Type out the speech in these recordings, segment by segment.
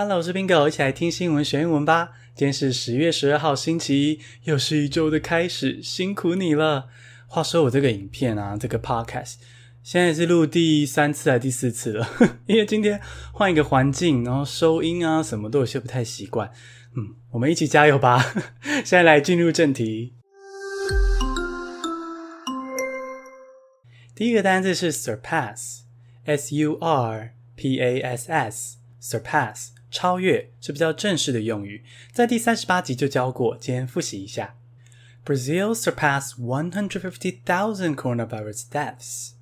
Hello，我是 Bingo，一起来听新闻学英文吧。今天是十月十二号，星期一，又是一周的开始，辛苦你了。话说我这个影片啊，这个 Podcast 现在是录第三次还是第四次了？因为今天换一个环境，然后收音啊什么都有些不太习惯。嗯，我们一起加油吧。现在来进入正题。第一个单字是 surpass，s u r p a s s，surpass。超越是比较正式的用语，在第三十八集就教过，今天复习一下。Brazil surpassed 150,000 coronavirus deaths。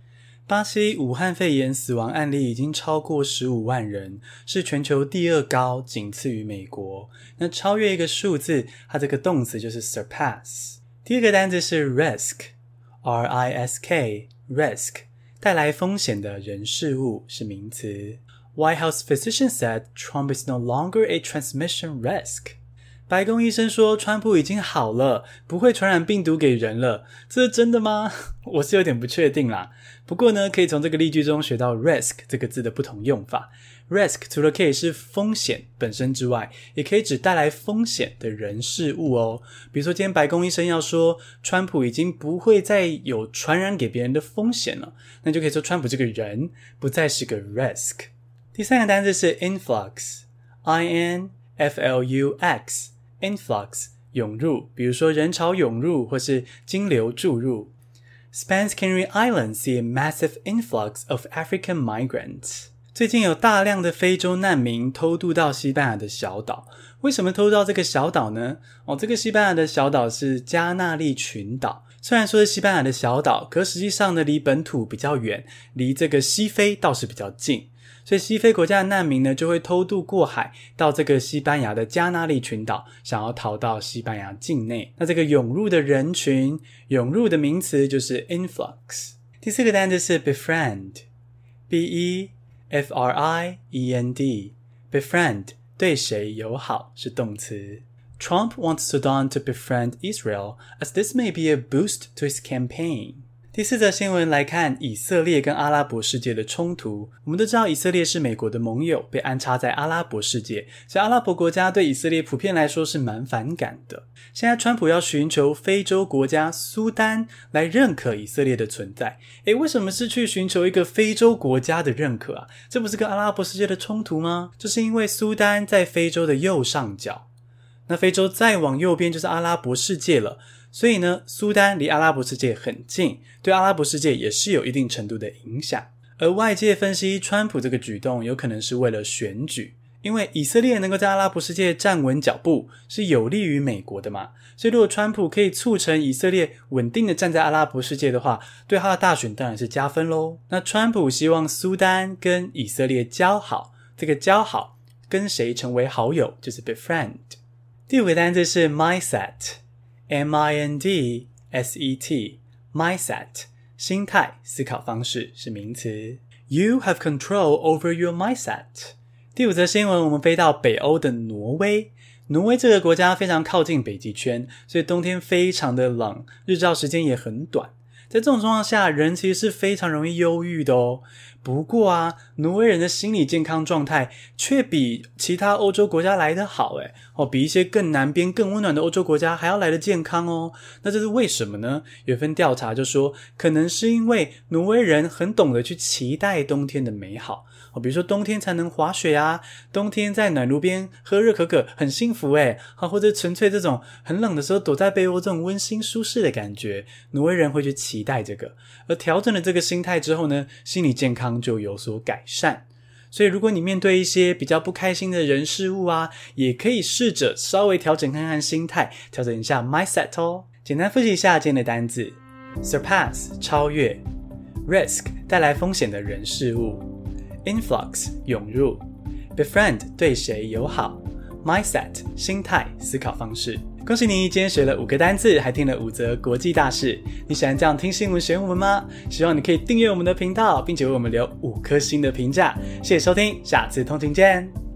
巴西武汉肺炎死亡案例已经超过十五万人，是全球第二高，仅次于美国。那超越一个数字，它这个动词就是 surpass。第二个单词是 risk，r i s k，risk，带来风险的人事物是名词。White House physician said Trump is no longer a transmission risk。白宫医生说，川普已经好了，不会传染病毒给人了。这是真的吗？我是有点不确定啦。不过呢，可以从这个例句中学到 risk 这个字的不同用法。risk 除了可以是风险本身之外，也可以指带来风险的人事物哦。比如说，今天白宫医生要说，川普已经不会再有传染给别人的风险了，那就可以说川普这个人不再是个 risk。第三个单词是 influx，i n f l u x，influx 涌入，比如说人潮涌入或是金流注入。Spence Canary Islands see a massive influx of African migrants。最近有大量的非洲难民偷渡到西班牙的小岛。为什么偷渡到这个小岛呢？哦，这个西班牙的小岛是加那利群岛。虽然说是西班牙的小岛，可实际上呢，离本土比较远，离这个西非倒是比较近。所以西非国家的难民呢，就会偷渡过海到这个西班牙的加那利群岛，想要逃到西班牙境内。那这个涌入的人群，涌入的名词就是 influx。第四个单词是 befriend，b e f r i e n d，befriend 对谁友好是动词。Trump wants Sudan to befriend Israel as this may be a boost to his campaign. 第四则新闻来看以色列跟阿拉伯世界的冲突。我们都知道以色列是美国的盟友，被安插在阿拉伯世界，所以阿拉伯国家对以色列普遍来说是蛮反感的。现在川普要寻求非洲国家苏丹来认可以色列的存在。诶，为什么是去寻求一个非洲国家的认可啊？这不是跟阿拉伯世界的冲突吗？就是因为苏丹在非洲的右上角，那非洲再往右边就是阿拉伯世界了。所以呢，苏丹离阿拉伯世界很近，对阿拉伯世界也是有一定程度的影响。而外界分析，川普这个举动有可能是为了选举，因为以色列能够在阿拉伯世界站稳脚步，是有利于美国的嘛。所以，如果川普可以促成以色列稳定的站在阿拉伯世界的话，对他的大选当然是加分喽。那川普希望苏丹跟以色列交好，这个交好跟谁成为好友，就是 befriend。第五个单词是 mindset。M-I-N-D-S-E-T，mindset，心态、思考方式是名词。You have control over your mindset。第五则新闻，我们飞到北欧的挪威。挪威这个国家非常靠近北极圈，所以冬天非常的冷，日照时间也很短。在这种状况下，人其实是非常容易忧郁的哦。不过啊，挪威人的心理健康状态却比其他欧洲国家来得好诶，哦，比一些更南边、更温暖的欧洲国家还要来得健康哦。那这是为什么呢？有份调查就说，可能是因为挪威人很懂得去期待冬天的美好哦，比如说冬天才能滑雪啊，冬天在暖炉边喝热可可很幸福诶，好，或者纯粹这种很冷的时候躲在被窝这种温馨舒适的感觉，挪威人会去期待这个。而调整了这个心态之后呢，心理健康。就有所改善，所以如果你面对一些比较不开心的人事物啊，也可以试着稍微调整看看心态，调整一下 mindset 哦。简单复习一下今天的单字。：surpass 超越，risk 带来风险的人事物，influx 涌入，befriend 对谁友好，mindset 心态思考方式。恭喜你，今天学了五个单字，还听了五则国际大事。你喜欢这样听新闻学英文吗？希望你可以订阅我们的频道，并且为我们留五颗星的评价。谢谢收听，下次通勤见。